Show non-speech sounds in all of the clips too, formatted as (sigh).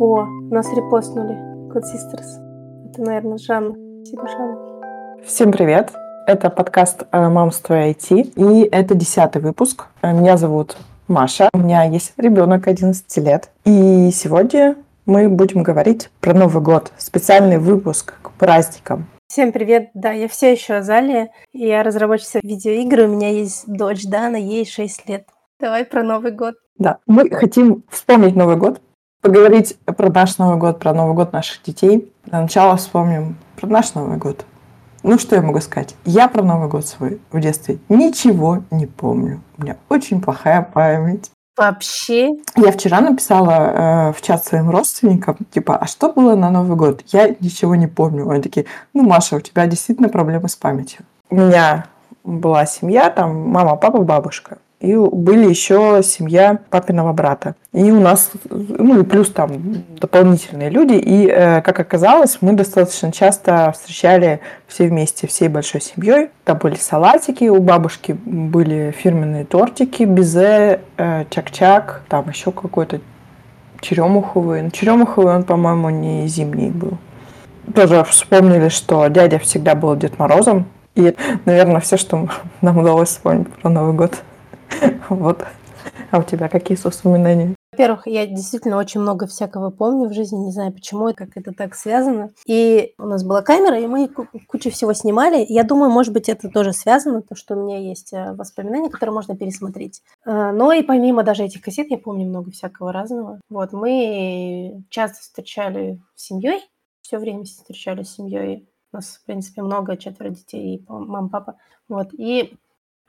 О, нас репостнули. God Sisters. Это, наверное, Жанна. Спасибо, Жанна. Всем привет. Это подкаст э, «Мамство IT». И это десятый выпуск. Э, меня зовут Маша. У меня есть ребенок 11 лет. И сегодня мы будем говорить про Новый год. Специальный выпуск к праздникам. Всем привет, да, я все еще Азалия, я разработчица видеоигр, у меня есть дочь Дана, ей 6 лет. Давай про Новый год. Да, мы хотим вспомнить Новый год, поговорить про наш Новый год, про Новый год наших детей. Для начала вспомним про наш Новый год. Ну, что я могу сказать? Я про Новый год свой в детстве ничего не помню. У меня очень плохая память. Вообще? Я вчера написала э, в чат своим родственникам, типа, а что было на Новый год? Я ничего не помню. Они такие, ну, Маша, у тебя действительно проблемы с памятью. У меня была семья, там мама, папа, бабушка. И были еще семья папиного брата. И у нас, ну и плюс там дополнительные люди. И, э, как оказалось, мы достаточно часто встречали все вместе, всей большой семьей. Там были салатики, у бабушки были фирменные тортики, безе, э, чак-чак, там еще какой-то черемуховый. Но черемуховый он, по-моему, не зимний был. Тоже вспомнили, что дядя всегда был Дед Морозом. И, наверное, все, что нам удалось вспомнить про Новый год. Вот. А у тебя какие воспоминания? Во-первых, я действительно очень много всякого помню в жизни, не знаю почему, как это так связано. И у нас была камера, и мы кучу всего снимали. Я думаю, может быть, это тоже связано, то, что у меня есть э, воспоминания, которые можно пересмотреть. Э, но и помимо даже этих кассет, я помню много всякого разного. Вот, мы часто встречали с семьей, все время встречали с семьей. У нас, в принципе, много, четверо детей, и мама, папа. Вот, и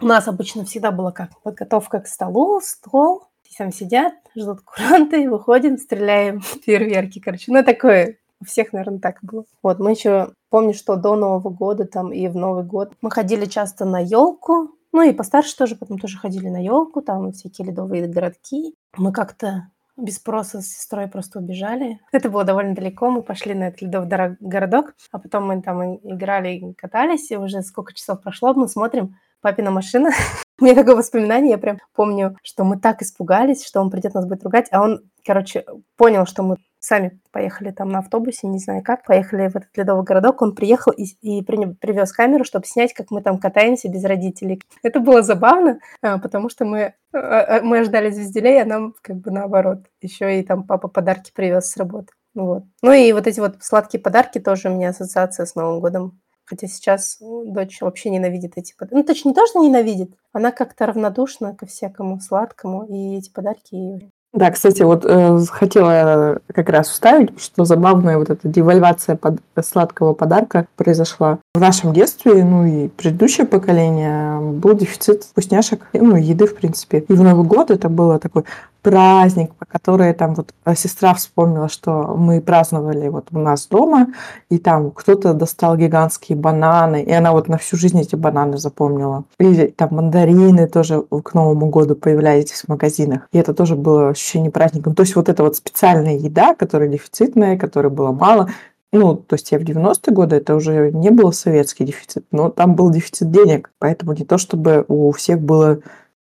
у нас обычно всегда была как подготовка к столу, стол, там сидят, ждут куранты, выходим, стреляем (laughs) фейерверки, короче. Ну, такое у всех, наверное, так было. Вот, мы еще, помню, что до Нового года там и в Новый год мы ходили часто на елку, ну и постарше тоже, потом тоже ходили на елку, там всякие ледовые городки. Мы как-то без спроса с сестрой просто убежали. Это было довольно далеко, мы пошли на этот ледовый городок, а потом мы там играли, катались, и уже сколько часов прошло, мы смотрим, папина машина. (laughs) У меня такое воспоминание, я прям помню, что мы так испугались, что он придет нас будет ругать, а он, короче, понял, что мы сами поехали там на автобусе, не знаю как, поехали в этот ледовый городок, он приехал и, и при, привез камеру, чтобы снять, как мы там катаемся без родителей. Это было забавно, а, потому что мы, а, а, мы ждали звезделей, а нам как бы наоборот. Еще и там папа подарки привез с работы. Вот. Ну и вот эти вот сладкие подарки тоже у меня ассоциация с Новым годом Хотя сейчас дочь вообще ненавидит эти подарки. Ну, точнее, не ненавидит, она как-то равнодушна ко всякому сладкому, и эти подарки да, кстати, вот э, хотела как раз вставить, что забавная вот эта девальвация под, сладкого подарка произошла. В нашем детстве, ну и предыдущее поколение, был дефицит вкусняшек, ну, еды, в принципе. И в Новый год это было такой праздник, по которой там вот э, сестра вспомнила, что мы праздновали вот у нас дома, и там кто-то достал гигантские бананы, и она вот на всю жизнь эти бананы запомнила. И там мандарины тоже к Новому году появлялись в магазинах. И это тоже было ощущение праздника. То есть вот эта вот специальная еда, которая дефицитная, которой было мало, ну, то есть я в 90-е годы, это уже не был советский дефицит, но там был дефицит денег, поэтому не то чтобы у всех было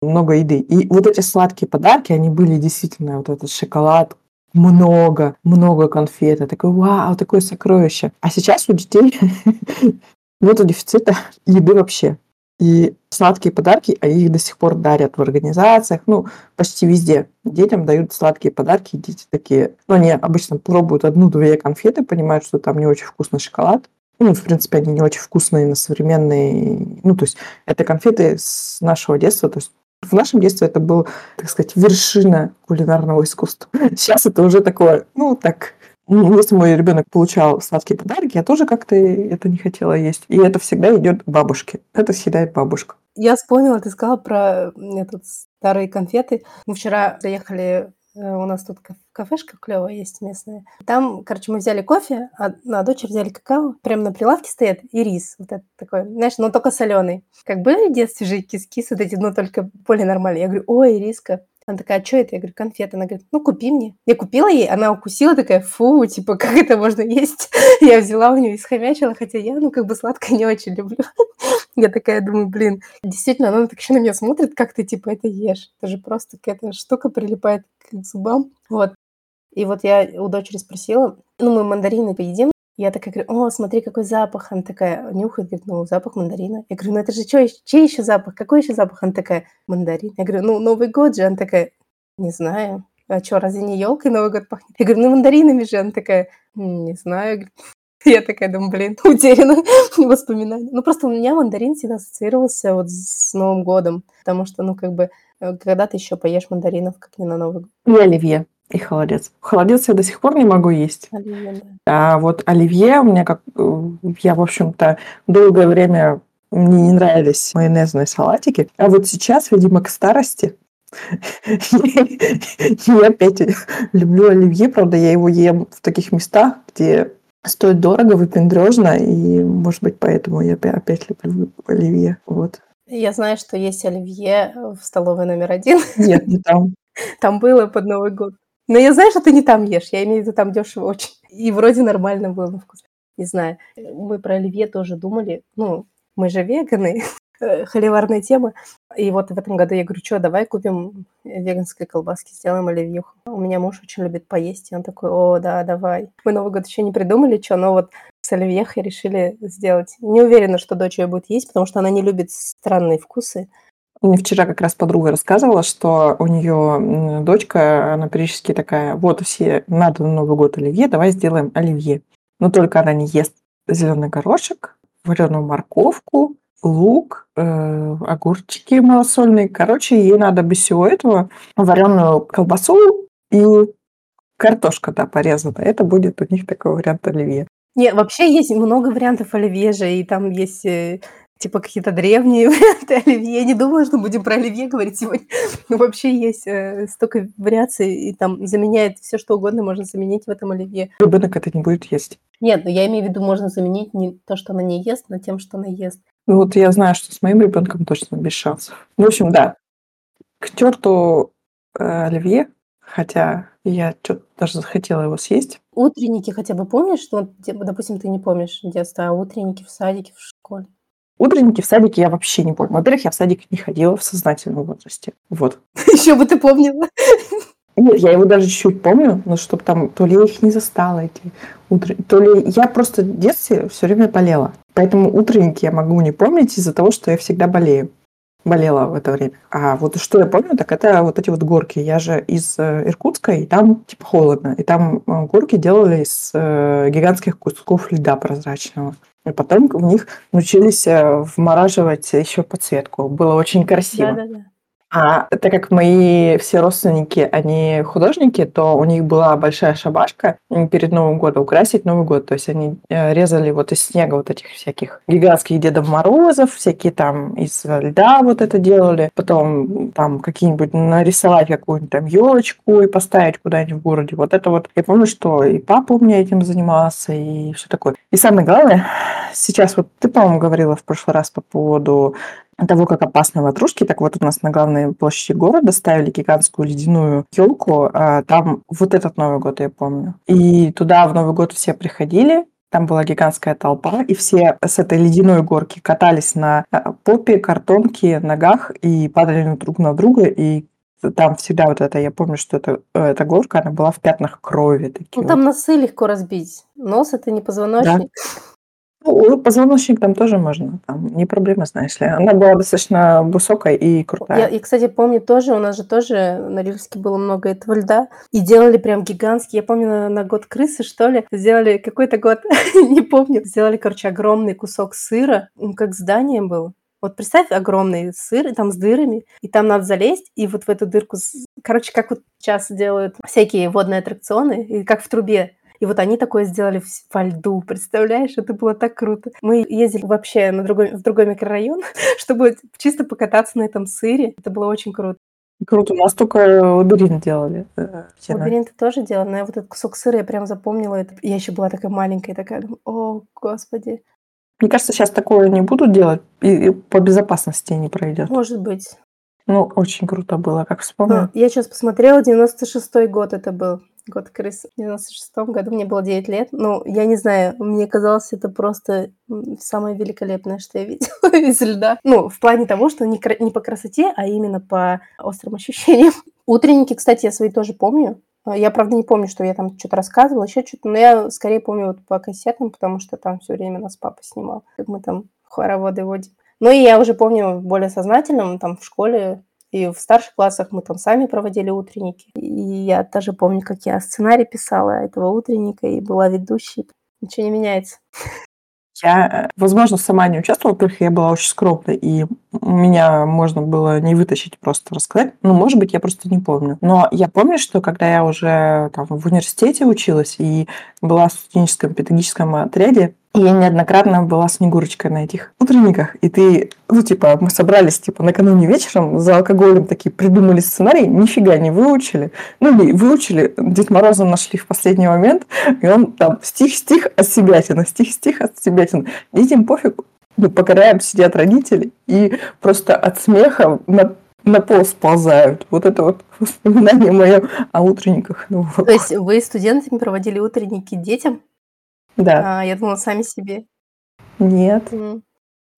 много еды. И вот эти сладкие подарки, они были действительно вот этот шоколад, много, много конфет. Такой, вау, такое сокровище. А сейчас у детей (laughs) нет дефицита еды вообще. И сладкие подарки, а их до сих пор дарят в организациях, ну, почти везде. Детям дают сладкие подарки, и дети такие, ну, они обычно пробуют одну-две конфеты, понимают, что там не очень вкусный шоколад. Ну, в принципе, они не очень вкусные на современные... Ну, то есть это конфеты с нашего детства, то есть в нашем детстве это был, так сказать, вершина кулинарного искусства. (laughs) Сейчас это уже такое, ну, так, если мой ребенок получал сладкие подарки, я тоже как-то это не хотела есть. И это всегда идет бабушке. Это съедает бабушка. Я вспомнила, ты сказала про этот старые конфеты. Мы вчера заехали Э, у нас тут кафешка клевая есть местная. Там, короче, мы взяли кофе, а на дочь взяли какао. Прямо на прилавке стоит и рис. Вот это такой, знаешь, но только соленый. Как были в детстве же кис-кис вот эти, но только более нормальные. Я говорю, ой, риска. Она такая, а что это? Я говорю, конфеты. Она говорит, ну, купи мне. Я купила ей, она укусила, такая, фу, типа, как это можно есть? (laughs) Я взяла у нее и схомячила, хотя я, ну, как бы сладкое не очень люблю. (laughs) Я такая думаю, блин, действительно, она так еще на меня смотрит, как ты, типа, это ешь. Это же просто какая-то штука прилипает к зубам. Вот. И вот я у дочери спросила, ну, мы мандарины поедим, я такая говорю, о, смотри, какой запах. Она такая нюхает, говорит, ну, запах мандарина. Я говорю, ну, это же что, чей еще запах? Какой еще запах? Она такая, мандарин. Я говорю, ну, Новый год же. Она такая, не знаю. А что, разве не елкой Новый год пахнет? Я говорю, ну, мандаринами же. Она такая, не знаю. (laughs) Я такая думаю, блин, (laughs) утеряна (laughs) воспоминания. Ну, просто у меня мандарин всегда ассоциировался вот с Новым годом, потому что, ну, как бы, э, когда ты еще поешь мандаринов, как не на Новый год. И оливье. И холодец. Холодец я до сих пор не могу есть. Оливье, да. А вот оливье у меня как... Э, я, в общем-то, долгое время мне не нравились майонезные салатики. А вот сейчас, видимо, к старости (laughs) я опять люблю оливье. Правда, я его ем в таких местах, где стоит дорого, выпендрежно, и, может быть, поэтому я опять люблю оливье. Вот. Я знаю, что есть оливье в столовой номер один. Нет, не там. Там было под Новый год. Но я знаю, что ты не там ешь. Я имею в виду, там дешево очень. И вроде нормально было вкус. Не знаю. Мы про оливье тоже думали. Ну, мы же веганы. (laughs) Холиварная тема. И вот в этом году я говорю, что, давай купим веганской колбаски, сделаем оливьюху. У меня муж очень любит поесть, и он такой, о, да, давай. Мы Новый год еще не придумали, что, но вот с оливьехой решили сделать. Не уверена, что дочь ее будет есть, потому что она не любит странные вкусы. Мне вчера как раз подруга рассказывала, что у нее дочка, она периодически такая, вот все, надо на Новый год оливье, давай сделаем оливье. Но только она не ест зеленый горошек, вареную морковку, лук, э, огурчики малосольные. Короче, ей надо без всего этого вареную колбасу и картошка, да, порезанная. Это будет у них такой вариант оливье. Не, вообще есть много вариантов оливье же, и там есть э, типа какие-то древние варианты оливье. Я не думала, что будем про оливье говорить сегодня. Но (laughs) вообще есть э, столько вариаций, и там заменяет все, что угодно можно заменить в этом оливье. Ребенок это не будет есть. Нет, но я имею в виду, можно заменить не то, что она не ест, но тем, что она ест. Ну вот я знаю, что с моим ребенком точно без шансов. В общем, да. К черту э, оливье, хотя я что-то даже захотела его съесть. Утренники хотя бы помнишь? что, допустим, ты не помнишь детства, а утренники в садике, в школе? Утренники в садике я вообще не помню. Во-первых, я в садик не ходила в сознательном возрасте. Вот. (laughs) Еще бы ты помнила. Нет, я его даже чуть-чуть помню, но чтобы там, то ли я их не застала, эти утренники, то ли я просто в детстве все время болела. Поэтому утренники я могу не помнить из-за того, что я всегда болею. Болела в это время. А вот что я помню, так это вот эти вот горки. Я же из э, Иркутска, и там типа холодно. И там э, горки делали из э, гигантских кусков льда прозрачного. И потом в них научились э, вмораживать еще подсветку. Было очень красиво. Да, да, да. А так как мои все родственники, они художники, то у них была большая шабашка перед Новым годом украсить Новый год. То есть они э, резали вот из снега вот этих всяких гигантских Дедов Морозов, всякие там из льда вот это делали. Потом там какие-нибудь нарисовать какую-нибудь там елочку и поставить куда-нибудь в городе. Вот это вот. Я помню, что и папа у меня этим занимался, и все такое. И самое главное, сейчас вот ты, по-моему, говорила в прошлый раз по поводу того, как опасны ватрушки, так вот у нас на главной площади города ставили гигантскую ледяную елку. А там вот этот Новый год я помню. И туда в Новый год все приходили, там была гигантская толпа, и все с этой ледяной горки катались на а, попе, картонке, ногах и падали друг на друга, и там всегда вот это, я помню, что это, эта горка, она была в пятнах крови. Такие ну, вот. там носы легко разбить. Нос – это не позвоночник. Да. Ну, позвоночник там тоже можно, там не проблема, знаешь ли. Она была достаточно высокая и крутая. Я, и, кстати, помню тоже, у нас же тоже на Рильске было много этого льда, и делали прям гигантский, я помню, на, год крысы, что ли, сделали какой-то год, (laughs) не помню, сделали, короче, огромный кусок сыра, он как здание был. Вот представь огромный сыр, там с дырами, и там надо залезть, и вот в эту дырку, короче, как вот сейчас делают всякие водные аттракционы, и как в трубе, и вот они такое сделали во льду, представляешь? Это было так круто. Мы ездили вообще на другой, в другой микрорайон, (laughs) чтобы чисто покататься на этом сыре. Это было очень круто. Круто, у нас только лабиринт делали. Э, лабиринты тоже делали, но я вот этот кусок сыра я прям запомнила. Это. Я еще была такая маленькая, такая, думаю, о, господи. Мне кажется, сейчас такое не будут делать, и по безопасности не пройдет. Может быть. Ну, очень круто было, как вспомню. А, я сейчас посмотрела, 96-й год это был год крыс. В 96 году мне было 9 лет. Ну, я не знаю, мне казалось, это просто самое великолепное, что я видела (laughs) из льда. Ну, в плане того, что не, не по красоте, а именно по острым ощущениям. Утренники, кстати, я свои тоже помню. Я, правда, не помню, что я там что-то рассказывала, еще что-то, но я скорее помню вот по кассетам, потому что там все время нас папа снимал, как мы там хороводы водим. Ну и я уже помню более сознательным, там в школе и в старших классах мы там сами проводили утренники. И я даже помню, как я сценарий писала этого утренника и была ведущей. Ничего не меняется. Я, возможно, сама не участвовала, во-первых, я была очень скромной, и меня можно было не вытащить, просто рассказать. Ну, может быть, я просто не помню. Но я помню, что когда я уже там, в университете училась и была в студенческом педагогическом отряде, и я неоднократно была Снегурочкой на этих утренниках. И ты, ну, типа, мы собрались, типа, накануне вечером за алкоголем такие придумали сценарий, нифига не выучили. Ну, или выучили, Дед Мороза нашли в последний момент, и он там стих-стих от себятина, стих-стих от себятина. Детям пофиг, ну, покоряем, сидят родители, и просто от смеха на на пол сползают. Вот это вот воспоминание мое о утренниках. То есть вы студентами проводили утренники детям? Да. А, я думала, сами себе. Нет. Mm.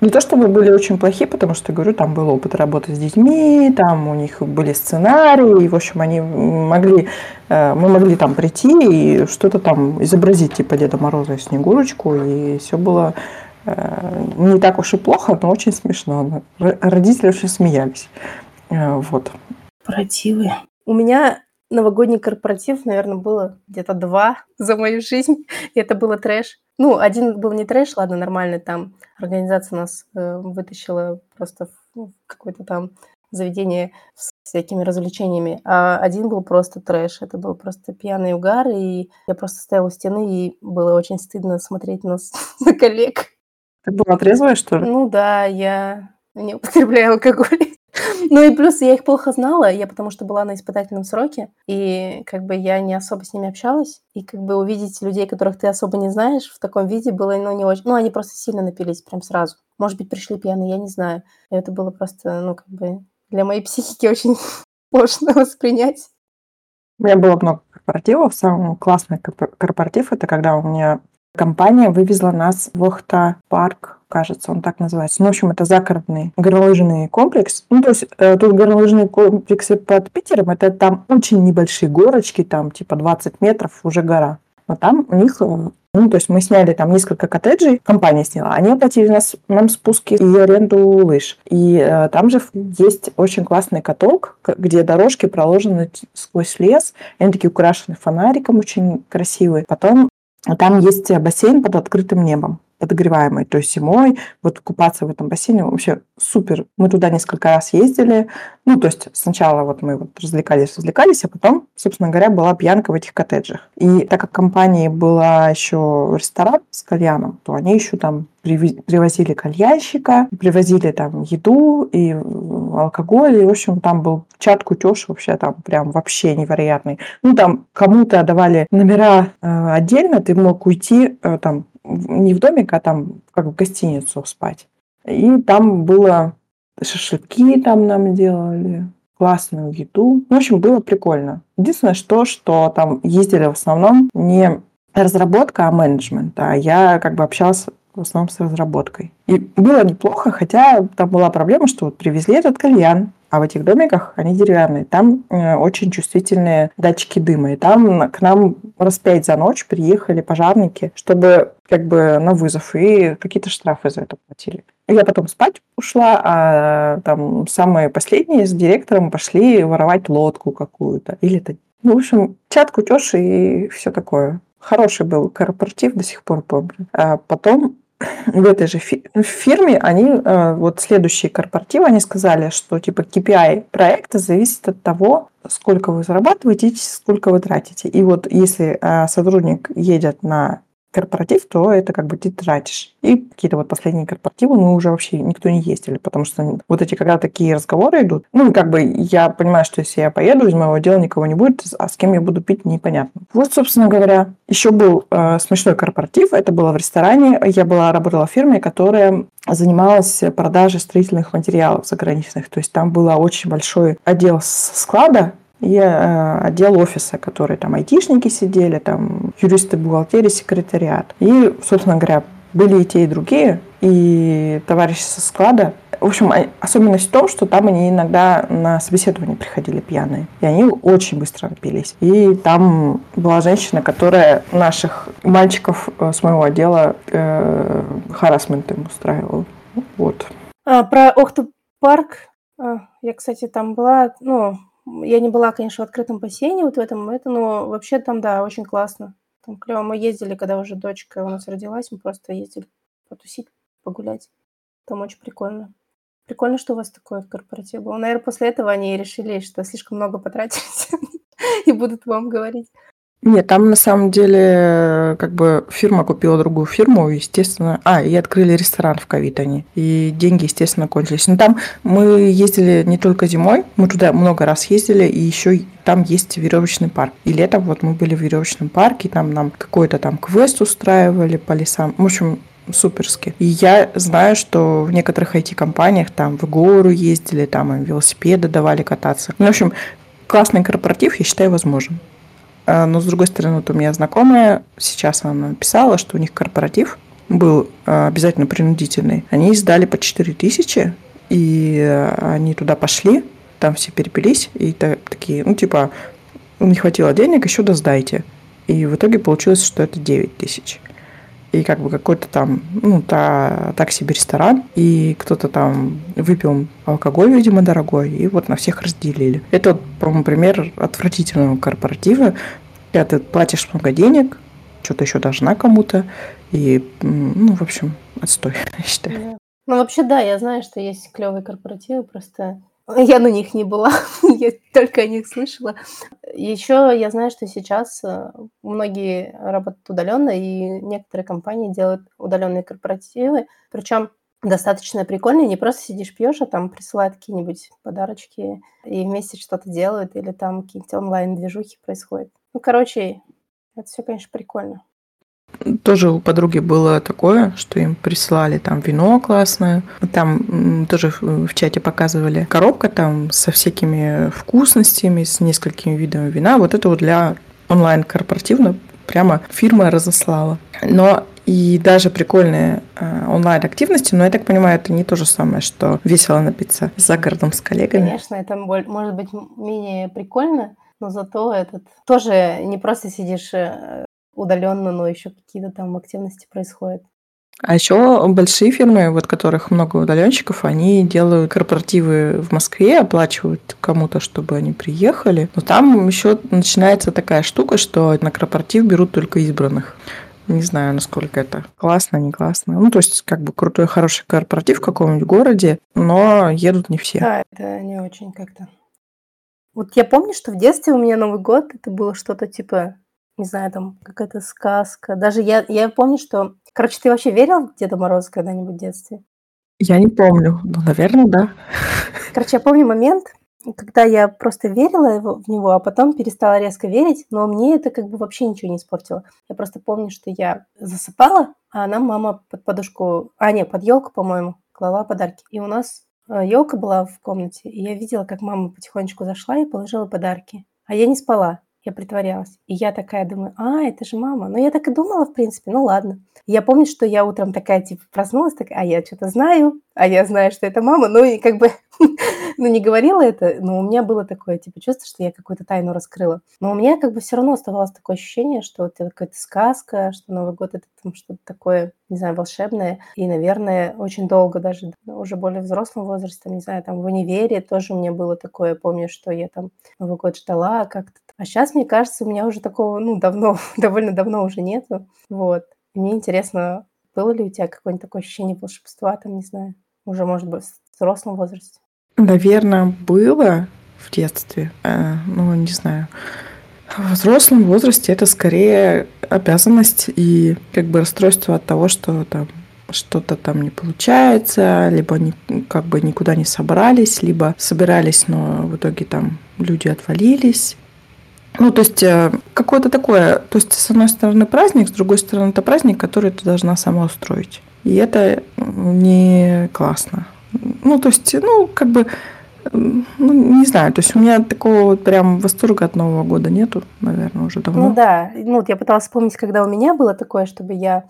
Не то чтобы были очень плохие, потому что, говорю, там был опыт работы с детьми, там у них были сценарии, и, в общем, они могли, э, мы могли там прийти и что-то там изобразить, типа Деда Мороза и Снегурочку, и все было э, не так уж и плохо, но очень смешно. Родители очень смеялись. Э, вот. Противы. У меня новогодний корпоратив, наверное, было где-то два за мою жизнь, (laughs) и это было трэш. Ну, один был не трэш, ладно, нормальный, там организация нас э, вытащила просто в ну, какое-то там заведение с всякими развлечениями, а один был просто трэш, это был просто пьяный угар, и я просто стояла у стены, и было очень стыдно смотреть нас (laughs) на коллег. Ты была трезвая, что ли? Ну да, я не употребляю алкоголь. (laughs) Ну и плюс я их плохо знала, я потому что была на испытательном сроке, и как бы я не особо с ними общалась, и как бы увидеть людей, которых ты особо не знаешь, в таком виде было, ну, не очень... Ну, они просто сильно напились прям сразу. Может быть, пришли пьяные, я не знаю. И это было просто, ну, как бы для моей (laughs) психики очень (laughs) сложно воспринять. У меня было много корпоративов. Самый классный корпоратив – это когда у меня компания вывезла нас в Охта-парк кажется, он так называется. Ну, в общем, это загородный горнолыжный комплекс. Ну, то есть э, тут горнолыжные комплексы под Питером, это там очень небольшие горочки, там типа 20 метров, уже гора. Но там у них э, ну, то есть мы сняли там несколько коттеджей, компания сняла, они оплатили нас, нам спуски и аренду лыж. И э, там же есть очень классный каток, где дорожки проложены сквозь лес, они такие украшены фонариком, очень красивые. Потом там есть бассейн под открытым небом подогреваемый. То есть зимой вот купаться в этом бассейне вообще супер. Мы туда несколько раз ездили. Ну, то есть сначала вот мы вот развлекались, развлекались, а потом, собственно говоря, была пьянка в этих коттеджах. И так как компании была еще ресторан с кальяном, то они еще там привозили кальянщика, привозили там еду и алкоголь, и, в общем, там был чат кутеж вообще там прям вообще невероятный. Ну, там кому-то давали номера э, отдельно, ты мог уйти э, там не в домик, а там как в гостиницу спать. И там было шашлыки там нам делали, классную еду. В общем, было прикольно. Единственное, что, что там ездили в основном не разработка, а менеджмент. А я как бы общалась в основном с разработкой. И было неплохо, хотя там была проблема, что вот привезли этот кальян, а в этих домиках они деревянные. Там э, очень чувствительные датчики дыма. И там к нам раз пять за ночь приехали пожарники, чтобы как бы на вызов, и какие-то штрафы за это платили. Я потом спать ушла, а там самые последние с директором пошли воровать лодку какую-то. Или это... Ну, в общем, чат кутеж и все такое. Хороший был корпоратив, до сих пор помню. А потом в этой же фирме они, э, вот следующие корпоративы, они сказали, что типа KPI проекта зависит от того, сколько вы зарабатываете сколько вы тратите. И вот если э, сотрудник едет на корпоратив, то это как бы ты тратишь. И какие-то вот последние корпоративы, ну, уже вообще никто не ездили, потому что вот эти, когда такие разговоры идут, ну, как бы я понимаю, что если я поеду, из моего дела никого не будет, а с кем я буду пить, непонятно. Вот, собственно говоря, еще был э, смешной корпоратив, это было в ресторане, я была, работала в фирме, которая занималась продажей строительных материалов заграничных, то есть там был очень большой отдел склада, и э, отдел офиса, который там айтишники сидели, там юристы бухгалтерии, секретариат. И, собственно говоря, были и те, и другие. И товарищи со склада в общем, а, особенность в том, что там они иногда на собеседование приходили пьяные. И они очень быстро напились. И там была женщина, которая наших мальчиков э, с моего отдела э, харасмент им устраивала. Вот. А, про Охту парк. А, я, кстати, там была, ну, я не была, конечно, в открытом бассейне вот в этом, это, но вообще там, да, очень классно. Там клево. Мы ездили, когда уже дочка у нас родилась, мы просто ездили потусить, погулять. Там очень прикольно. Прикольно, что у вас такой корпоратив был. Наверное, после этого они решили, что слишком много потратились (laughs) и будут вам говорить. Нет, там на самом деле как бы фирма купила другую фирму, естественно. А, и открыли ресторан в ковид они. И деньги, естественно, кончились. Но там мы ездили не только зимой, мы туда много раз ездили, и еще там есть веревочный парк. И летом вот мы были в веревочном парке, там нам какой-то там квест устраивали по лесам. В общем, суперски. И я знаю, что в некоторых IT-компаниях там в гору ездили, там им велосипеды давали кататься. Ну, в общем, классный корпоратив, я считаю, возможен. А, но, с другой стороны, вот у меня знакомая, сейчас она написала, что у них корпоратив был а, обязательно принудительный. Они сдали по 4 тысячи, и они туда пошли, там все перепились, и такие, ну, типа, не хватило денег, еще да сдайте. И в итоге получилось, что это 9 тысяч. И как бы какой-то там, ну, та, так себе ресторан, и кто-то там выпил алкоголь, видимо, дорогой, и вот на всех разделили. Это, по-моему, пример отвратительного корпоратива, когда ты платишь много денег, что-то еще должна кому-то, и, ну, в общем, отстой, (laughs) я считаю. Ну, вообще, да, я знаю, что есть клевые корпоративы, просто я на них не была, (laughs) я только о них слышала. Еще я знаю, что сейчас э, многие работают удаленно, и некоторые компании делают удаленные корпоративы, причем достаточно прикольные, не просто сидишь пьешь, а там присылают какие-нибудь подарочки и вместе что-то делают, или там какие-то онлайн-движухи происходят. Ну, короче, это все, конечно, прикольно. Тоже у подруги было такое, что им присылали там вино классное. Там тоже в чате показывали коробка там со всякими вкусностями, с несколькими видами вина. Вот это вот для онлайн-корпоративно прямо фирма разослала. Но и даже прикольные э, онлайн-активности, но я так понимаю, это не то же самое, что весело напиться за городом с коллегами. Конечно, это может быть менее прикольно, но зато этот тоже не просто сидишь э, удаленно, но еще какие-то там активности происходят. А еще большие фирмы, вот которых много удаленщиков, они делают корпоративы в Москве, оплачивают кому-то, чтобы они приехали. Но там еще начинается такая штука, что на корпоратив берут только избранных. Не знаю, насколько это классно, не классно. Ну, то есть, как бы крутой, хороший корпоратив в каком-нибудь городе, но едут не все. Да, это не очень как-то. Вот я помню, что в детстве у меня Новый год это было что-то типа не знаю, там какая-то сказка. Даже я, я помню, что... Короче, ты вообще верил в Деда Мороза когда-нибудь в детстве? Я не помню. Ну, наверное, да. Короче, я помню момент, когда я просто верила в него, а потом перестала резко верить, но мне это как бы вообще ничего не испортило. Я просто помню, что я засыпала, а нам мама под подушку, а нет, под елку, по-моему, клала подарки. И у нас елка э, была в комнате, и я видела, как мама потихонечку зашла и положила подарки. А я не спала. Я притворялась. И я такая думаю, а, это же мама. Но я так и думала, в принципе, ну ладно. я помню, что я утром такая, типа, проснулась, такая, а я что-то знаю, а я знаю, что это мама. Ну и как бы, (laughs) ну не говорила это, но у меня было такое, типа, чувство, что я какую-то тайну раскрыла. Но у меня как бы все равно оставалось такое ощущение, что это какая-то сказка, что Новый год это там что-то такое, не знаю, волшебное. И, наверное, очень долго даже, уже более взрослым возрастом, не знаю, там в универе тоже у меня было такое, помню, что я там Новый год ждала как-то а сейчас, мне кажется, у меня уже такого, ну, давно, (laughs) довольно давно уже нету. Вот. Мне интересно, было ли у тебя какое-нибудь такое ощущение волшебства, там, не знаю, уже, может быть, в взрослом возрасте? Наверное, было в детстве. Э, ну, не знаю. В взрослом возрасте это скорее обязанность и как бы расстройство от того, что там что-то там не получается, либо не, как бы никуда не собрались, либо собирались, но в итоге там люди отвалились. Ну, то есть э, какое-то такое, то есть с одной стороны праздник, с другой стороны это праздник, который ты должна сама устроить. И это не классно. Ну, то есть, ну, как бы Ну, не знаю, то есть у меня такого вот прям восторга от Нового года нету, наверное, уже давно. Ну да, ну вот я пыталась вспомнить, когда у меня было такое, чтобы я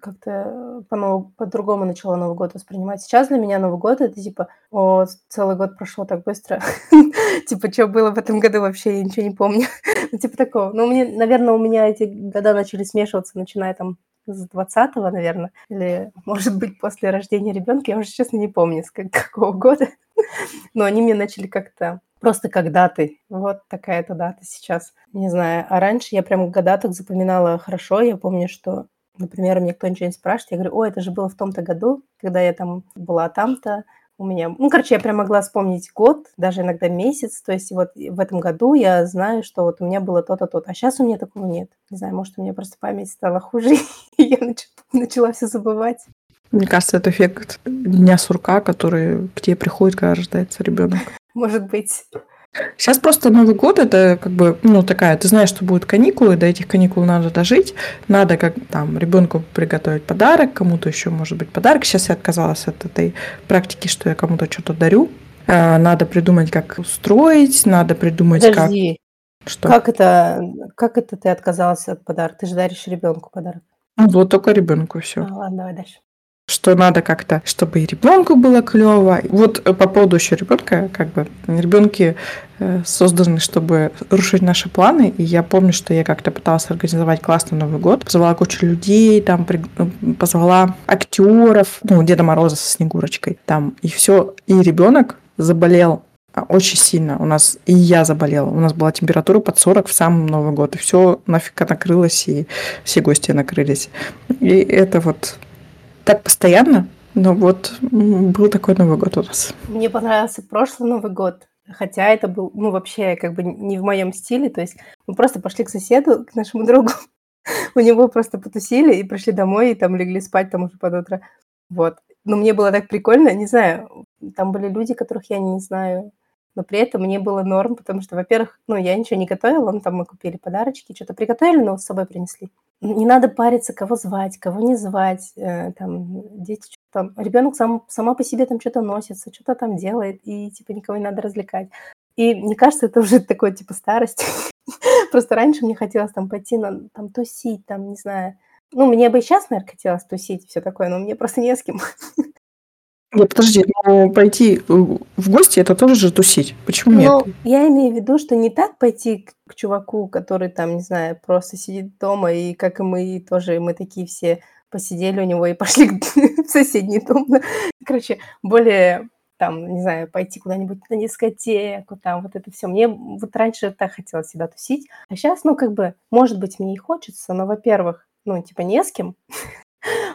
как-то по по-другому начала Новый год воспринимать. Сейчас для меня Новый год это типа, о, целый год прошел так быстро. (laughs) Типа, что было в этом году вообще, я ничего не помню. (laughs) Ну, типа такого. Ну, мне, наверное, у меня эти года начали смешиваться, начиная там с 20-го, наверное, или, может быть, после рождения ребенка, я уже, честно, не помню, с какого года. Но они мне начали как-то просто как даты. Вот такая-то дата сейчас. Не знаю. А раньше я прям так запоминала хорошо. Я помню, что, например, мне кто-нибудь спрашивает, я говорю, о, это же было в том-то году, когда я там была там-то, у меня... Ну, короче, я прям могла вспомнить год, даже иногда месяц. То есть вот в этом году я знаю, что вот у меня было то-то, то-то. А сейчас у меня такого нет. Не знаю, может, у меня просто память стала хуже, (laughs) и я нач... начала все забывать. Мне кажется, это эффект дня сурка, который к тебе приходит, когда рождается ребенок. Может быть. Сейчас просто Новый год это как бы, ну, такая, ты знаешь, что будут каникулы, до этих каникул надо дожить, надо как там ребенку приготовить подарок, кому-то еще может быть подарок. Сейчас я отказалась от этой практики, что я кому-то что-то дарю. А, надо придумать, как устроить, надо придумать, Подожди. как... Что? Как это, как это ты отказалась от подарка? Ты же даришь ребенку подарок. Ну, вот только ребенку все. А, ладно, давай дальше что надо как-то, чтобы и ребенку было клево. Вот э, по поводу еще ребенка, как бы ребенки э, созданы, чтобы рушить наши планы. И я помню, что я как-то пыталась организовать классный Новый год. Позвала кучу людей, там ну, позвала актеров, ну, Деда Мороза со Снегурочкой. Там, и все. И ребенок заболел а, очень сильно. У нас и я заболела. У нас была температура под 40 в сам Новый год. И все нафиг накрылось, и все гости накрылись. И это вот так постоянно, но вот был такой Новый год у нас. Мне понравился прошлый Новый год, хотя это был, ну, вообще, как бы не в моем стиле, то есть мы просто пошли к соседу, к нашему другу, (laughs) у него просто потусили и пришли домой, и там легли спать там уже под утро. Вот. Но мне было так прикольно, не знаю, там были люди, которых я не знаю, но при этом мне было норм, потому что, во-первых, ну, я ничего не готовила, ну, там мы купили подарочки, что-то приготовили, но с собой принесли. Не надо париться, кого звать, кого не звать, э, там, дети что-то там, ребенок сам, сама по себе там что-то носится, что-то там делает, и, типа, никого не надо развлекать. И мне кажется, это уже (laughs) такой, типа, старость. (laughs) Просто раньше мне хотелось там пойти на, там, тусить, там, не знаю. Ну, мне бы и сейчас, наверное, хотелось тусить и все такое, но мне просто не с кем. (laughs) Нет, подожди, но пойти в гости это тоже же тусить. Почему нет? Ну, я имею в виду, что не так пойти к чуваку, который там, не знаю, просто сидит дома, и как и мы тоже, мы такие все посидели у него и (laughs) пошли в соседний дом. Короче, более там, не знаю, пойти куда-нибудь на дискотеку, там вот это все. Мне вот раньше так хотелось всегда тусить, а сейчас, ну, как бы, может быть, мне и хочется, но, во-первых, ну, типа, не с кем,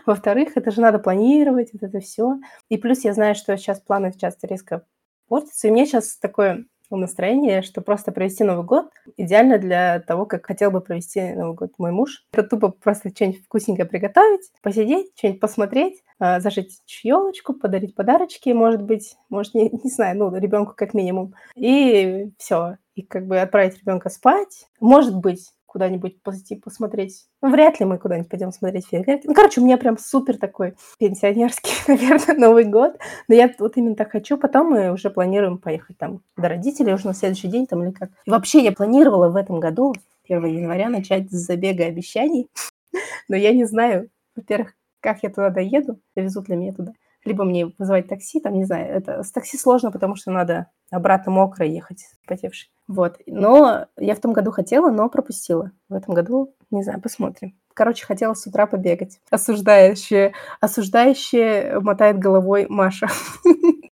Во-вторых, это же надо планировать, вот это все. И плюс я знаю, что сейчас планы часто резко портятся. И у меня сейчас такое настроение, что просто провести Новый год идеально для того, как хотел бы провести Новый год мой муж. Это тупо просто что-нибудь вкусненькое приготовить, посидеть, что-нибудь посмотреть, а, зажечь елочку, подарить подарочки, может быть, может, не, не знаю, ну, ребенку как минимум. И все. И как бы отправить ребенка спать. Может быть, куда-нибудь пойти посмотреть. Ну, вряд ли мы куда-нибудь пойдем смотреть фейерверки. Ну, короче, у меня прям супер такой пенсионерский, (laughs) наверное, Новый год. Но я вот именно так хочу. Потом мы уже планируем поехать там до родителей уже на следующий день там или как. И вообще я планировала в этом году, 1 января, начать с забега обещаний. (laughs) Но я не знаю, во-первых, как я туда доеду, довезут ли меня туда. Либо мне вызывать такси, там, не знаю, это с такси сложно, потому что надо обратно мокро ехать, потевший. Вот. Но я в том году хотела, но пропустила. В этом году, не знаю, посмотрим. Короче, хотела с утра побегать. Осуждающая, осуждающая мотает головой Маша. (laughs)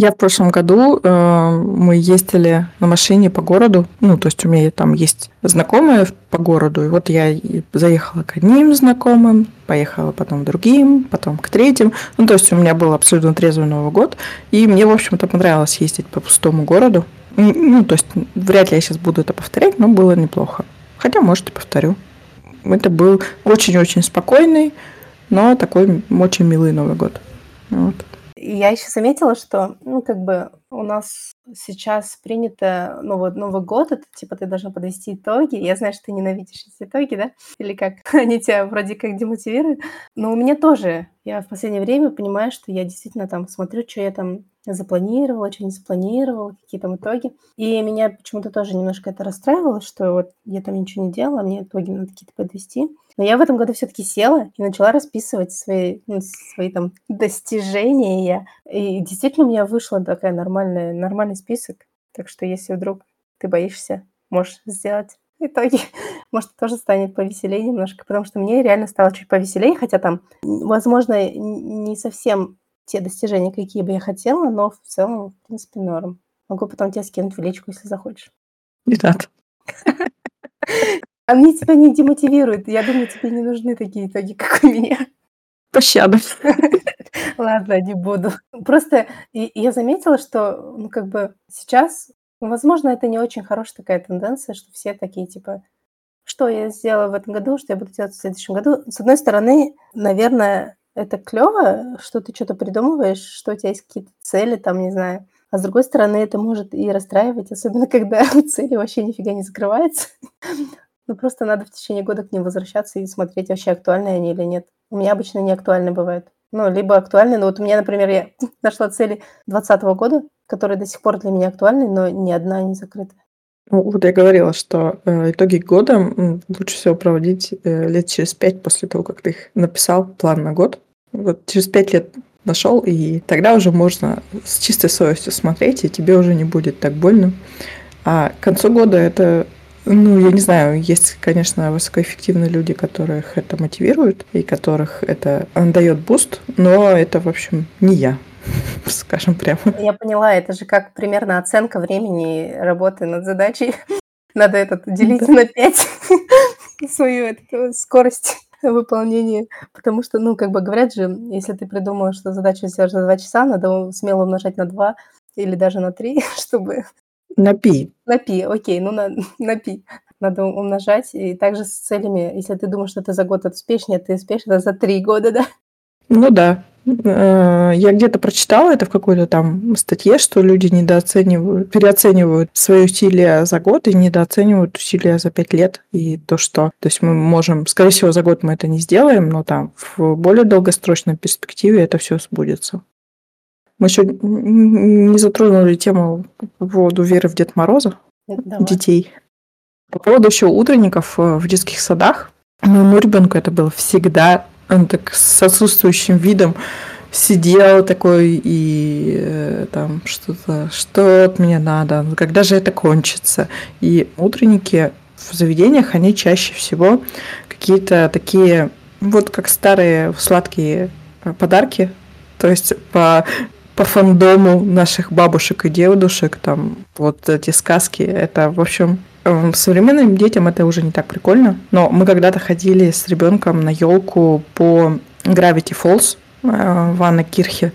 Я в прошлом году э, мы ездили на машине по городу, ну, то есть у меня там есть знакомые по городу, и вот я заехала к одним знакомым, поехала потом к другим, потом к третьим, ну, то есть у меня был абсолютно трезвый Новый год, и мне, в общем-то, понравилось ездить по пустому городу, ну, то есть вряд ли я сейчас буду это повторять, но было неплохо, хотя, может, и повторю. Это был очень-очень спокойный, но такой очень милый Новый год. Вот. Я еще заметила, что, ну, как бы у нас сейчас принято, ну, вот Новый год, это типа ты должна подвести итоги. Я знаю, что ты ненавидишь эти итоги, да? Или как? (laughs) Они тебя вроде как демотивируют. Но у меня тоже, Я в последнее время понимаю, что я действительно там смотрю, что я там запланировала, что не запланировала, какие там итоги. И меня почему-то тоже немножко это расстраивало, что вот я там ничего не делала, мне итоги надо какие-то подвести. Но я в этом году все-таки села и начала расписывать свои, ну, свои там достижения. И действительно у меня вышла такая нормальная, нормальный список. Так что если вдруг ты боишься, можешь сделать итоге, (laughs) может, тоже станет повеселее немножко, потому что мне реально стало чуть повеселее, хотя там, возможно, не совсем те достижения, какие бы я хотела, но в целом, в принципе, норм. Могу потом тебе скинуть в личку, если захочешь. Не надо. Они тебя не демотивируют. Я думаю, тебе не нужны такие итоги, как у меня. Пощада. (laughs) (laughs) Ладно, не буду. Просто я заметила, что, ну, как бы сейчас Возможно, это не очень хорошая такая тенденция, что все такие типа, что я сделала в этом году, что я буду делать в следующем году. С одной стороны, наверное, это клево, что ты что-то придумываешь, что у тебя есть какие-то цели, там, не знаю. А с другой стороны, это может и расстраивать, особенно (laughs) когда цели вообще нифига не закрываются. (laughs) Ну, просто надо в течение года к ним возвращаться и смотреть, вообще актуальны они или нет. У меня обычно не актуальны бывают. Ну, либо актуальны, но вот у меня, например, я (laughs) нашла цели 2020 года, которые до сих пор для меня актуальны, но ни одна не закрыта. Ну, вот я говорила, что э, итоги года лучше всего проводить э, лет через пять после того, как ты их написал, план на год. Вот через пять лет нашел, и тогда уже можно с чистой совестью смотреть, и тебе уже не будет так больно. А к концу года это, ну, я не знаю, есть, конечно, высокоэффективные люди, которых это мотивирует, и которых это дает буст, но это, в общем, не я. (laughs) скажем прямо. Я поняла, это же как примерно оценка времени работы над задачей. (laughs) Надо этот делить да. на 5 (laughs) свою эту скорость выполнения. Потому что, ну, как бы говорят же, если ты придумал, что задачу сделать за 2 часа, надо смело умножать на 2 или даже на 3, чтобы... На пи. На пи, окей, ну на, (laughs) на пи. Надо умножать. И также с целями, если ты думаешь, что ты за год успешнее, ты успешно за 3 года, да? Ну да, Э, я где-то прочитала это в какой-то там статье, что люди недооценивают, переоценивают свои усилия за год и недооценивают усилия за пять лет. И то, что... То есть мы можем... Скорее всего, за год мы это не сделаем, но там в более долгосрочной перспективе это все сбудется. Мы еще не затронули тему по поводу веры в Дед Мороза, Давай. детей. По поводу еще утренников э, в детских садах. Моему ребенку это было всегда он так с отсутствующим видом сидел такой и э, там что-то, что от меня надо, когда же это кончится. И утренники в заведениях, они чаще всего какие-то такие, вот как старые сладкие подарки, то есть по по фандому наших бабушек и дедушек, там, вот эти сказки, это, в общем, современным детям это уже не так прикольно, но мы когда-то ходили с ребенком на елку по Gravity Falls э, в Анна Кирхе.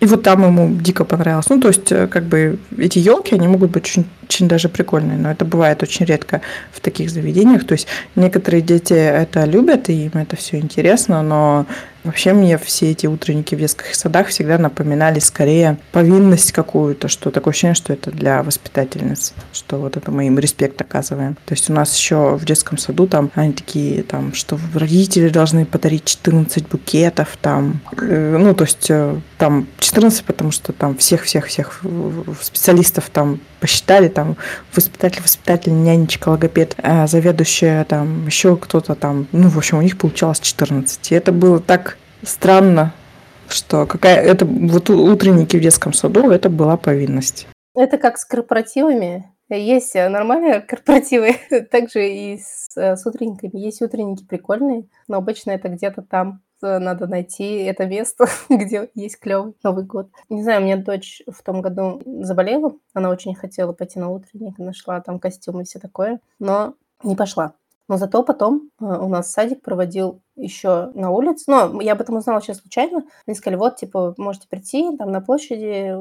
И вот там ему дико понравилось. Ну, то есть, э, как бы эти елки, они могут быть очень, очень даже прикольные, но это бывает очень редко в таких заведениях. То есть некоторые дети это любят, и им это все интересно, но Вообще мне все эти утренники в детских садах всегда напоминали скорее повинность какую-то, что такое ощущение, что это для воспитательниц, что вот это мы им респект оказываем. То есть у нас еще в детском саду там они такие, там, что родители должны подарить 14 букетов, там, э, ну, то есть э, там 14, потому что там всех-всех-всех специалистов там посчитали, там, воспитатель, воспитатель, нянечка, логопед, а заведующая, там, еще кто-то там, ну, в общем, у них получалось 14. И это было так странно, что какая это вот утренники в детском саду это была повинность. Это как с корпоративами. Есть нормальные (laughs) корпоративы, (laughs) также и с, с утренниками. Есть утренники прикольные, но обычно это где-то там надо найти это место, (laughs) где есть клевый Новый год. Не знаю, у меня дочь в том году заболела, она очень хотела пойти на утренник, нашла там костюм и все такое, но не пошла. Но зато потом э, у нас садик проводил еще на улице. Но я об этом узнала сейчас случайно. Они сказали, вот, типа, можете прийти, там на площади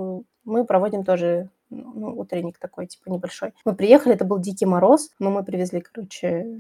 мы проводим тоже ну, утренник такой, типа, небольшой. Мы приехали, это был дикий мороз, но мы привезли, короче,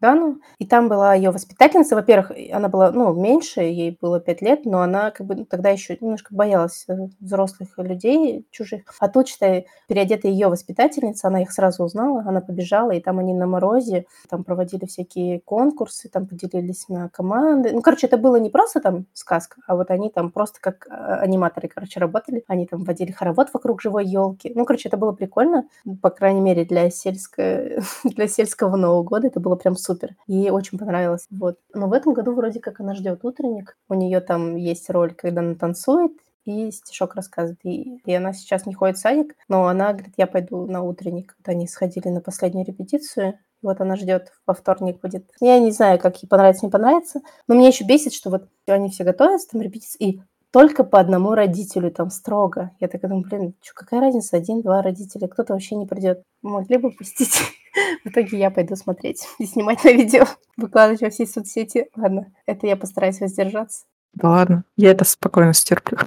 Дану, и там была ее воспитательница. Во-первых, она была, ну, меньше, ей было пять лет, но она как бы ну, тогда еще немножко боялась э, взрослых людей чужих. А тут, считай, переодетая ее воспитательница, она их сразу узнала, она побежала, и там они на морозе, там проводили всякие конкурсы, там поделились на команды. Ну, короче, это было не просто там сказка, а вот они там просто как э, аниматоры, короче, работали. Они там водили хоровод вокруг живой елки. Ну, короче, это было прикольно, по крайней мере, для, сельско... (laughs) для сельского Нового года это было прям супер. Ей очень понравилось. Вот. Но в этом году вроде как она ждет утренник. У нее там есть роль, когда она танцует, и стишок рассказывает. И, и она сейчас не ходит в садик, но она говорит, я пойду на утренник. Вот они сходили на последнюю репетицию, вот она ждет, во вторник будет. Я не знаю, как ей понравится, не понравится. Но мне еще бесит, что вот они все готовятся, там репетиции, и только по одному родителю там строго. Я так думаю, блин, что, какая разница, один-два родителя, кто-то вообще не придет. Могли бы пустить. (laughs) В итоге я пойду смотреть и снимать на видео, выкладывать во все соцсети. Ладно, это я постараюсь воздержаться. Да ладно, я это спокойно стерплю.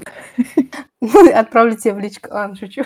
(laughs) Отправлю тебе в личку. А, шучу.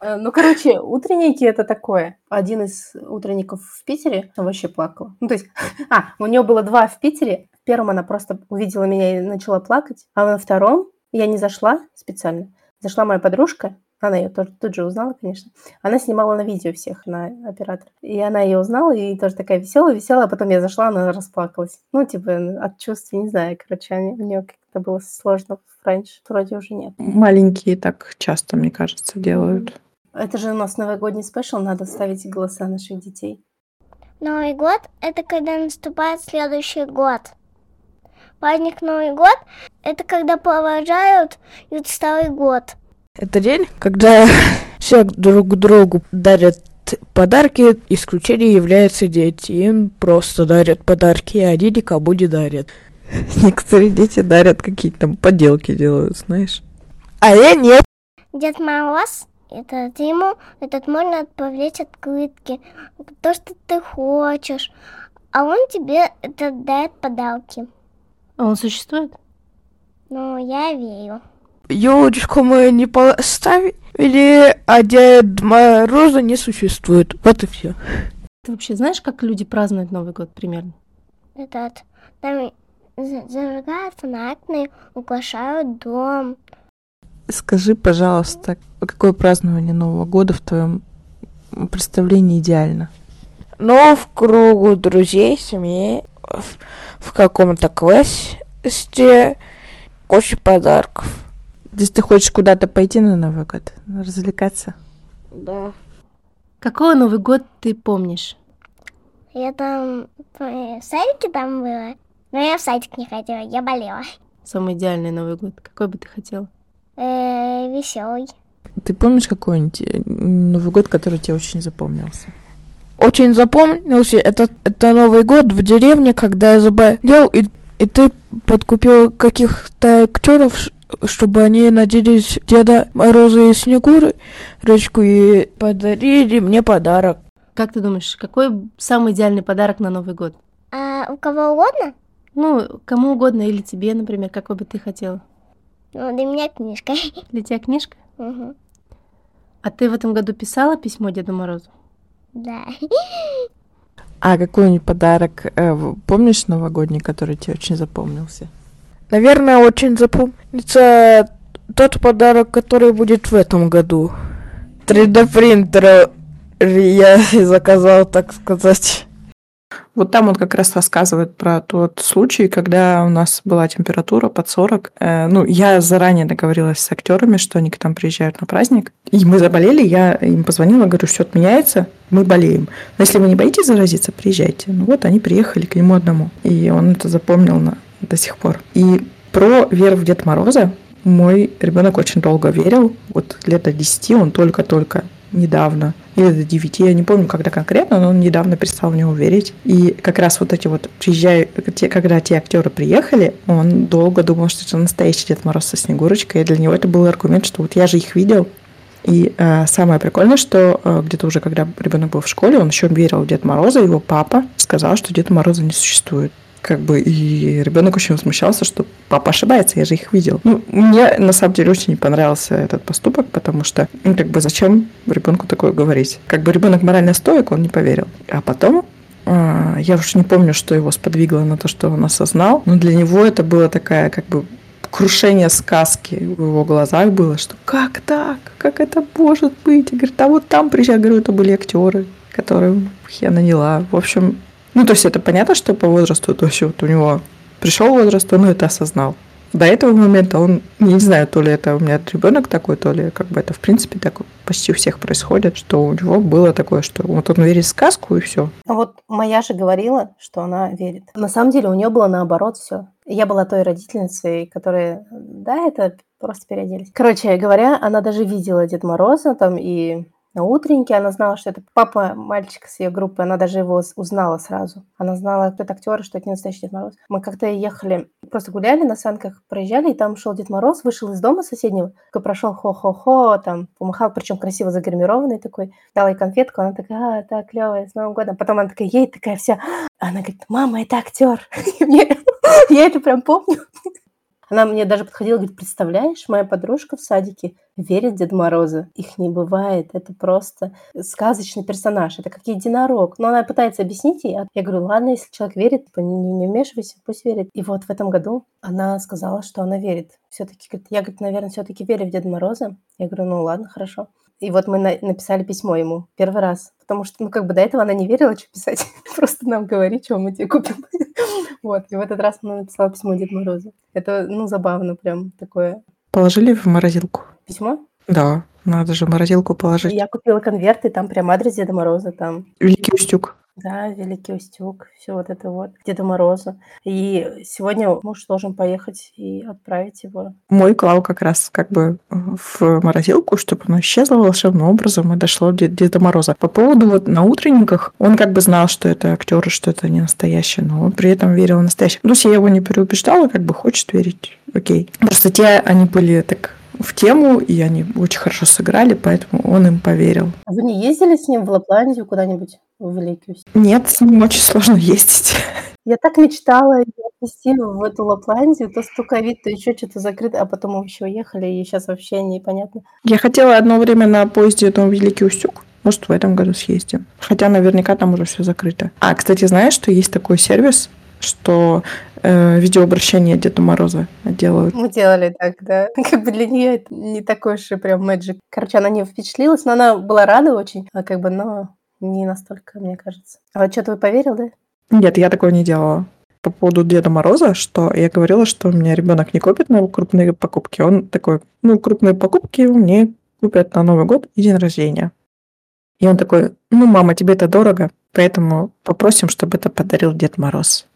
Э, ну, короче, утренники это такое. Один из утренников в Питере вообще плакал. Ну, то есть, (laughs) а, у нее было два в Питере. В первом она просто увидела меня и начала плакать. А на втором я не зашла специально. Зашла моя подружка, она ее тоже тут же узнала, конечно. Она снимала на видео всех, на оператор. И она ее узнала, и тоже такая веселая, веселая. А потом я зашла, она расплакалась. Ну, типа, от чувств, не знаю, короче, у нее как-то было сложно раньше. Вроде уже нет. Маленькие так часто, мне кажется, делают. Это же у нас новогодний спешл, надо ставить голоса наших детей. Новый год – это когда наступает следующий год. Праздник Новый год – это когда провожают старый год – это день, когда (laughs) все друг другу дарят подарки, исключением являются дети. Им просто дарят подарки, а они никому не дарят. (laughs) Некоторые дети дарят какие-то там поделки делают, знаешь. А я нет. Дед Мороз, это ты ему, этот можно отправлять открытки, то, что ты хочешь. А он тебе это дает подарки. А он существует? Ну, я верю елочку мы не поставили, а Дед Мороза не существует. Вот и все. Ты вообще знаешь, как люди празднуют Новый год примерно? Этот, там зажигают фонарики, украшают дом. Скажи, пожалуйста, какое празднование Нового года в твоем представлении идеально? Ну, в кругу друзей, семьи, в, в каком-то классе, куча подарков. Здесь ты хочешь куда-то пойти на Новый год, развлекаться? Да. Какой Новый год ты помнишь? Я там в садике там была, но я в садик не ходила, я болела. Самый идеальный Новый год. Какой бы ты хотела? Э, веселый. Ты помнишь какой-нибудь э, Новый год, который тебе очень запомнился? Очень запомнился это, это Новый год в деревне, когда я заболел, и, и ты подкупил каких-то актеров, чтобы они наделись Деда Мороза и Снегурочку и подарили мне подарок. Как ты думаешь, какой самый идеальный подарок на Новый год? А у кого угодно? Ну, кому угодно, или тебе, например, какой бы ты хотела? Ну, для меня книжка. Для тебя книжка? Угу. А ты в этом году писала письмо Деду Морозу? Да. А какой-нибудь подарок, э, помнишь новогодний, который тебе очень запомнился? Наверное, очень запомнится тот подарок, который будет в этом году. 3D принтер я (laughs) заказал, так сказать. Вот там он как раз рассказывает про тот случай, когда у нас была температура под 40. Э, ну, я заранее договорилась с актерами, что они к нам приезжают на праздник. И мы заболели, я им позвонила, говорю, все отменяется, мы болеем. Но если вы не боитесь заразиться, приезжайте. Ну вот они приехали к нему одному. И он это запомнил на до сих пор. И про веру в Дед Мороза мой ребенок очень долго верил. Вот лет до 10 он только-только недавно, или до 9, я не помню, когда конкретно, но он недавно перестал в него верить. И как раз вот эти вот, приезжая, когда те актеры приехали, он долго думал, что это настоящий Дед Мороз со Снегурочкой, и для него это был аргумент, что вот я же их видел, и э, самое прикольное, что э, где-то уже, когда ребенок был в школе, он еще верил в Дед Мороза, его папа сказал, что Деда Мороза не существует как бы и ребенок очень возмущался, что папа ошибается, я же их видел. Ну, мне на самом деле очень не понравился этот поступок, потому что, ну, как бы зачем ребенку такое говорить? Как бы ребенок морально стоек, он не поверил. А потом а, я уж не помню, что его сподвигло на то, что он осознал, но для него это было такая как бы крушение сказки в его глазах было, что как так, как это может быть? И говорит, а вот там приезжали, говорю, это были актеры, которые я наняла. В общем, ну, то есть это понятно, что по возрасту, то есть вот у него пришел возраст, он это осознал. До этого момента он, не знаю, то ли это у меня ребенок такой, то ли как бы это в принципе так почти у всех происходит, что у него было такое, что вот он верит в сказку и все. А вот моя же говорила, что она верит. На самом деле у нее было наоборот все. Я была той родительницей, которая, да, это просто переоделись. Короче говоря, она даже видела Дед Мороза там и на утреннике. Она знала, что это папа мальчика с ее группы. Она даже его узнала сразу. Она знала, кто это актер, что это не настоящий Дед Мороз. Мы как-то ехали, просто гуляли на санках, проезжали, и там шел Дед Мороз, вышел из дома соседнего, такой прошел хо-хо-хо, там помахал, причем красиво загримированный такой, дал ей конфетку, она такая, а, так, клевая, с Новым годом. Потом она такая едет, такая вся, она говорит, мама, это актер. (laughs) Я это прям помню. Она мне даже подходила, говорит, представляешь, моя подружка в садике верит в Деда Мороза. Их не бывает. Это просто сказочный персонаж. Это как единорог. Но она пытается объяснить, и я говорю, ладно, если человек верит, типа, не, не вмешивайся, пусть верит. И вот в этом году она сказала, что она верит. Все-таки, я, говорит, наверное, все-таки верю в Деда Мороза. Я говорю, ну ладно, хорошо. И вот мы на- написали письмо ему первый раз, потому что, ну, как бы до этого она не верила, что писать. (laughs) Просто нам говори, что мы тебе купим. (laughs) вот, и в этот раз она написала письмо Деду Морозу. Это, ну, забавно прям такое. Положили в морозилку? Письмо? Да, надо же морозилку положить. Я купила конверты, там прям адрес Деда Мороза, там. Великий Устюг. Да, Великий Устюг, все вот это вот, Деда Мороза. И сегодня муж должен поехать и отправить его. Мой клал как раз как бы в морозилку, чтобы оно исчезло волшебным образом и дошло до Деда Мороза. По поводу вот на утренниках, он как бы знал, что это актер, что это не настоящий, но он при этом верил в настоящий. Ну, я его не переубеждала, как бы хочет верить, окей. Просто те, они были так в тему, и они очень хорошо сыграли, поэтому он им поверил. Вы не ездили с ним в Лапландию куда-нибудь? Великую? Нет, с ним очень сложно ездить. Я так мечтала отвезти в эту Лапландию, то столько вид, то еще что-то закрыто, а потом мы вообще уехали, и сейчас вообще непонятно. Я хотела одно время на поезде на Великий Устюг. Может, в этом году съездим. Хотя наверняка там уже все закрыто. А, кстати, знаешь, что есть такой сервис, что э, видеообращение Деда Мороза делают. Мы делали так, да. (laughs) Как бы для нее это не такой уж и прям мэджик. Короче, она не впечатлилась, но она была рада очень. А как бы, но не настолько, мне кажется. А вот что-то вы поверил, да? Нет, я такого не делала. По поводу Деда Мороза, что я говорила, что у меня ребенок не копит на крупные покупки. Он такой, ну, крупные покупки мне купят на Новый год и день рождения. И он такой, ну, мама, тебе это дорого, поэтому попросим, чтобы это подарил Дед Мороз.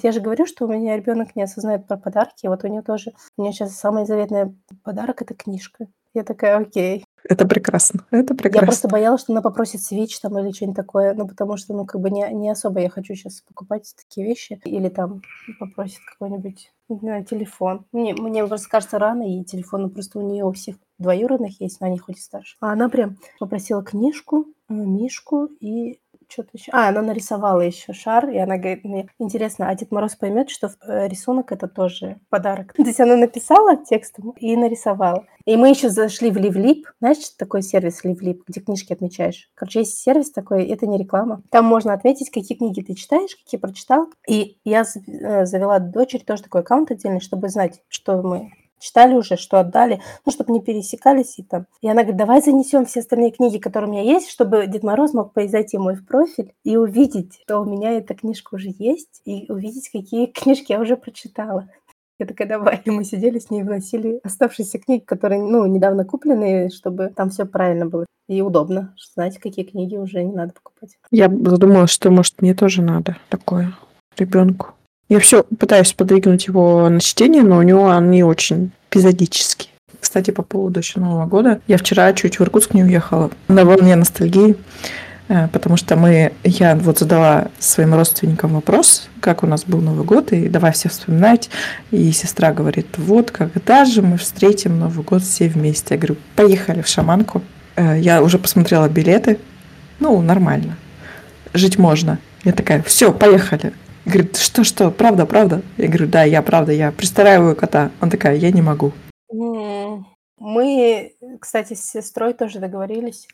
Я же говорю, что у меня ребенок не осознает про подарки. Вот у нее тоже. У нее сейчас самый заветный подарок это книжка. Я такая, окей. Это прекрасно. Это прекрасно. Я просто боялась, что она попросит свич там или что-нибудь такое. Ну, потому что, ну, как бы не, не особо я хочу сейчас покупать такие вещи. Или там попросит какой-нибудь, не знаю, телефон. Мне, мне просто кажется рано, и телефон, ну, просто у нее у всех двоюродных есть, но они хоть и старше. А она прям попросила книжку, э, мишку и что-то еще. А, она нарисовала еще шар, и она говорит мне, интересно, а Дед Мороз поймет, что э, рисунок это тоже подарок. (laughs) То есть она написала текстом и нарисовала. И мы еще зашли в Ливлип. Знаешь, такой сервис Ливлип, где книжки отмечаешь? Короче, есть сервис такой, это не реклама. Там можно отметить, какие книги ты читаешь, какие прочитал. И я э, завела дочери тоже такой аккаунт отдельный, чтобы знать, что мы читали уже, что отдали, ну, чтобы не пересекались и там. И она говорит, давай занесем все остальные книги, которые у меня есть, чтобы Дед Мороз мог зайти мой в профиль и увидеть, что у меня эта книжка уже есть, и увидеть, какие (laughs) книжки я уже прочитала. Я такая, давай. И мы сидели с ней, вносили оставшиеся книги, которые, ну, недавно купленные, чтобы там все правильно было. И удобно, знать, какие книги уже не надо покупать. Я задумалась, что, может, мне тоже надо такое ребенку. Я все пытаюсь подвигнуть его на чтение, но у него они очень эпизодические. Кстати, по поводу еще Нового года. Я вчера чуть в Иркутск не уехала на волне ностальгии, э, потому что мы, я вот задала своим родственникам вопрос, как у нас был Новый год, и давай все вспоминать. И сестра говорит, вот когда же мы встретим Новый год все вместе? Я говорю, поехали в Шаманку. Э, я уже посмотрела билеты. Ну, нормально. Жить можно. Я такая, все, поехали. Говорит, что, что, правда, правда? Я говорю, да, я правда, я пристраиваю кота. Он такая, я не могу. Мы, кстати, с сестрой тоже договорились.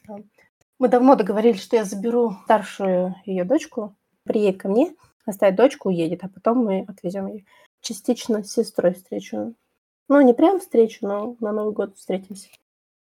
Мы давно договорились, что я заберу старшую ее дочку приедет ко мне, оставит дочку, уедет, а потом мы отвезем ее. Частично с сестрой встречу. Ну, не прям встречу, но на Новый год встретимся.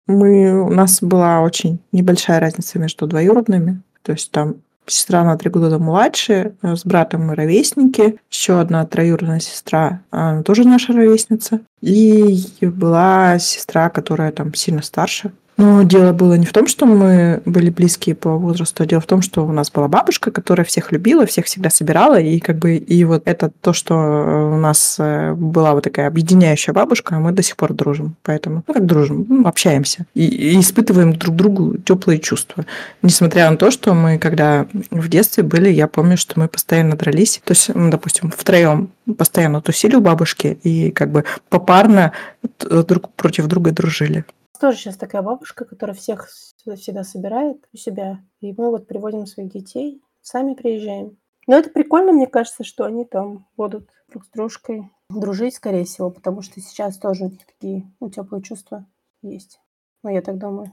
Мы, у нас была очень небольшая разница между двоюродными. То есть там сестра на три года младше, э, с братом мы ровесники. Еще одна троюродная сестра, она тоже наша ровесница. И была сестра, которая там сильно старше, но дело было не в том, что мы были близкие по возрасту, а дело в том, что у нас была бабушка, которая всех любила, всех всегда собирала, и как бы и вот это то, что у нас э, была вот такая объединяющая бабушка, а мы до сих пор дружим, поэтому ну как дружим, ну, общаемся и, и испытываем друг другу теплые чувства, несмотря на то, что мы когда в детстве были, я помню, что мы постоянно дрались, то есть, ну, допустим, втроем постоянно тусили у бабушки и как бы попарно друг против друга дружили тоже сейчас такая бабушка, которая всех всегда собирает у себя. И мы вот приводим своих детей, сами приезжаем. Но это прикольно, мне кажется, что они там будут друг с дружкой дружить, скорее всего, потому что сейчас тоже у них такие ну, теплые чувства есть. Ну, я так думаю.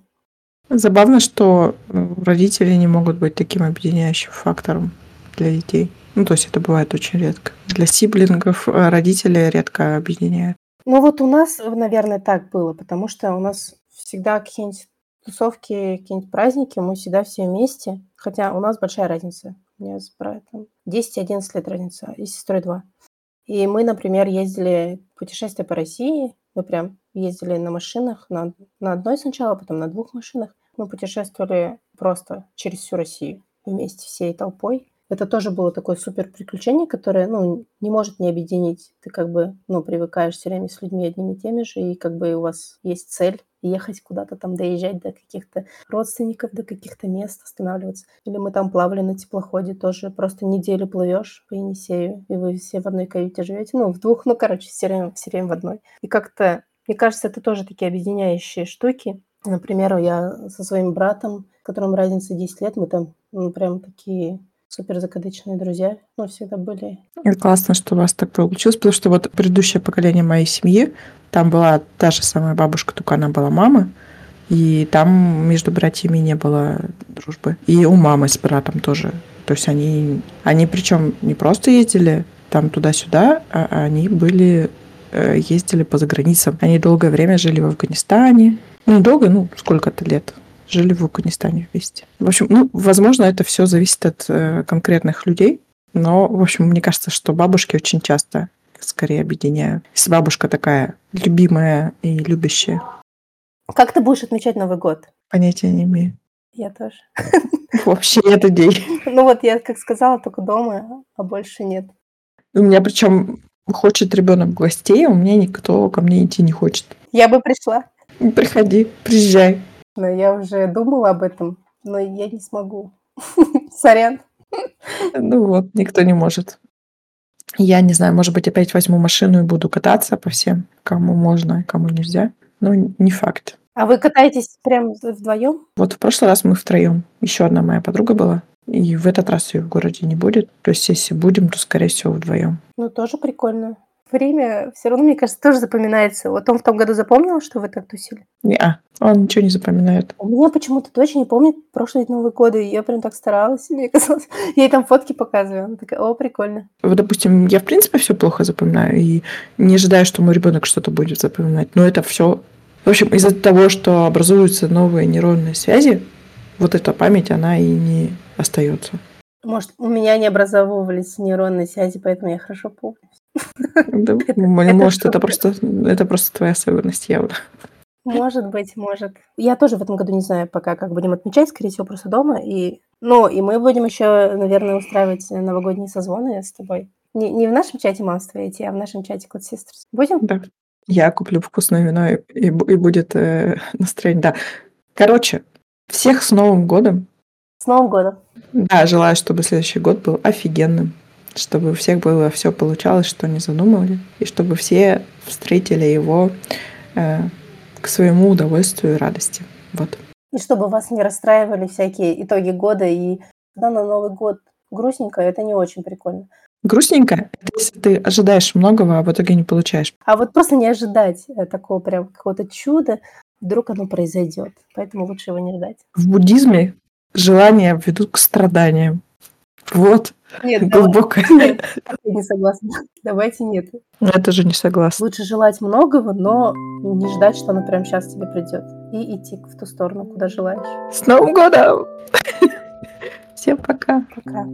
Забавно, что э, родители не могут быть таким объединяющим фактором для детей. Ну, то есть это бывает очень редко. Для сиблингов э, родители редко объединяют. Ну вот у нас, наверное, так было, потому что у нас всегда какие-нибудь тусовки, какие-нибудь праздники, мы всегда все вместе. Хотя у нас большая разница. У меня с братом 10-11 лет разница, и сестрой 2. И мы, например, ездили путешествия по России. Мы прям ездили на машинах, на, на одной сначала, потом на двух машинах. Мы путешествовали просто через всю Россию вместе всей толпой это тоже было такое супер приключение, которое, ну, не может не объединить. Ты как бы, ну, привыкаешь все время с людьми одними и теми же, и как бы у вас есть цель ехать куда-то там, доезжать до каких-то родственников, до каких-то мест, останавливаться. Или мы там плавали на теплоходе тоже, просто неделю плывешь по Енисею, и вы все в одной каюте живете, ну, в двух, ну, короче, все время, все время в одной. И как-то, мне кажется, это тоже такие объединяющие штуки. Например, я со своим братом, которому разница 10 лет, мы там ну, прям такие супер закадычные друзья, но всегда были. Это классно, что у вас так получилось, потому что вот предыдущее поколение моей семьи, там была та же самая бабушка, только она была мама, и там между братьями не было дружбы. И у мамы с братом тоже. То есть они, они причем не просто ездили там туда-сюда, а они были э, ездили по заграницам. Они долгое время жили в Афганистане. Ну, долго, ну, сколько-то лет жили в Афганистане вместе. В общем, ну, возможно, это все зависит от э, конкретных людей, но, в общем, мне кажется, что бабушки очень часто скорее объединяют. Если бабушка такая любимая и любящая. Как ты будешь отмечать Новый год? Понятия не имею. Я тоже. (laughs) Вообще нет идей. (laughs) Ну вот я, как сказала, только дома, а больше нет. У меня причем хочет ребенок гостей, а у меня никто ко мне идти не хочет. Я бы пришла. Приходи, приезжай. Но я уже думала об этом, но я не смогу. (laughs) Сорян. Ну вот, никто не может. Я не знаю, может быть, опять возьму машину и буду кататься по всем, кому можно, кому нельзя. Но не факт. А вы катаетесь прям вдвоем? Вот в прошлый раз мы втроем. Еще одна моя подруга была. И в этот раз ее в городе не будет. То есть, если будем, то, скорее всего, вдвоем. Ну, тоже прикольно время все равно, мне кажется, тоже запоминается. Вот он в том году запомнил, что вы так тусили? Не, он ничего не запоминает. У меня почему-то дочь не помнит прошлые Новые годы, я прям так старалась, мне казалось. (laughs) Я ей там фотки показываю, она такая, о, прикольно. Вот, допустим, я в принципе все плохо запоминаю, и не ожидаю, что мой ребенок что-то будет запоминать. Но это все в общем, из-за того, что образуются новые нейронные связи, вот эта память, она и не остается. Может, у меня не образовывались нейронные связи, поэтому я хорошо помню. (laughs) Может, это просто, это просто твоя особенность явно. Может быть, может. Я тоже в этом году не знаю пока, как будем отмечать, скорее всего, просто дома. И, ну, и мы будем еще, наверное, устраивать новогодние созвоны с тобой. Не, не в нашем чате Monster IT, а в нашем чате Code Sisters. Будем? Да. Я куплю вкусное вино, и, и, и будет э, (laughs) настроение. Да. Короче, всех с Новым годом. С Новым годом. Да, желаю, чтобы следующий год был офигенным чтобы у всех было все получалось, что они задумали, и чтобы все встретили его э, к своему удовольствию и радости. Вот. И чтобы вас не расстраивали всякие итоги года, и когда на Новый год грустненько, это не очень прикольно. Грустненько, это если ты ожидаешь многого, а в итоге не получаешь. А вот просто не ожидать э, такого прям какого-то чуда, вдруг оно произойдет. Поэтому лучше его не ждать. В буддизме желания ведут к страданиям. Вот, Нет, давай- глубокое. нет, я (laughs) не согласна. Давайте нет. Я тоже не согласна. Лучше желать многого, но не ждать, что оно прямо сейчас тебе придет. И идти в ту сторону, куда желаешь. С Новым годом! (laughs) Всем пока! Пока.